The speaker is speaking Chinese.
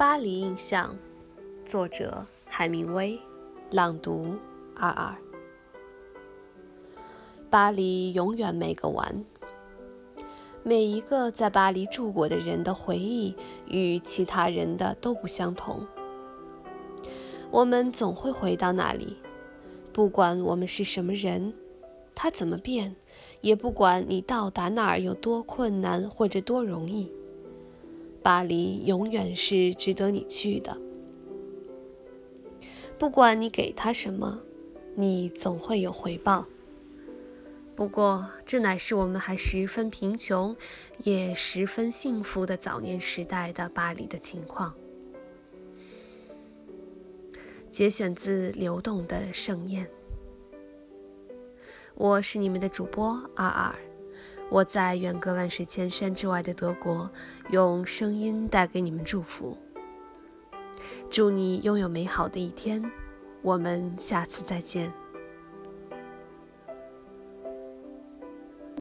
巴黎印象，作者海明威，朗读二二。巴黎永远没个完。每一个在巴黎住过的人的回忆与其他人的都不相同。我们总会回到那里，不管我们是什么人，它怎么变，也不管你到达那儿有多困难或者多容易。巴黎永远是值得你去的，不管你给他什么，你总会有回报。不过，这乃是我们还十分贫穷，也十分幸福的早年时代的巴黎的情况。节选自《流动的盛宴》。我是你们的主播阿尔。我在远隔万水千山之外的德国，用声音带给你们祝福。祝你拥有美好的一天，我们下次再见。